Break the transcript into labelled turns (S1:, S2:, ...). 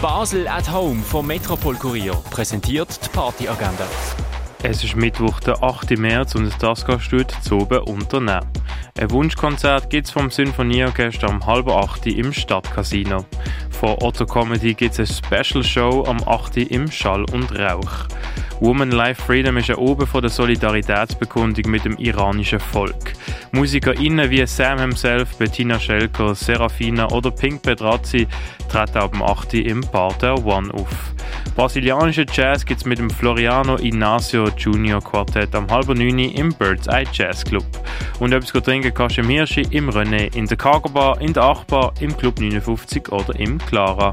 S1: Basel at Home vom Metropol Kurier präsentiert die Partyagenda.
S2: Es ist Mittwoch, der 8. März und das zu oben unternehmen. Ein Wunschkonzert gibt es vom Sinfonieorchester um halb 8 im Stadtcasino. Von Otto Comedy gibt es eine Special Show am 8 im Schall und Rauch. Woman Life Freedom ist Oben von der Solidaritätsbekundung mit dem iranischen Volk. MusikerInnen wie Sam himself, Bettina Schelker, Serafina oder Pink Pedrazzi treten ab dem 8. im Bar der One auf. Brasilianische Jazz gibt es mit dem Floriano Inácio Junior Quartett am halben 9 im Bird's Eye Jazz Club. Und etwas trinken kannst du im Hirschi, im René, in der Cargo Bar, in der Achbar, im Club 59 oder im Clara.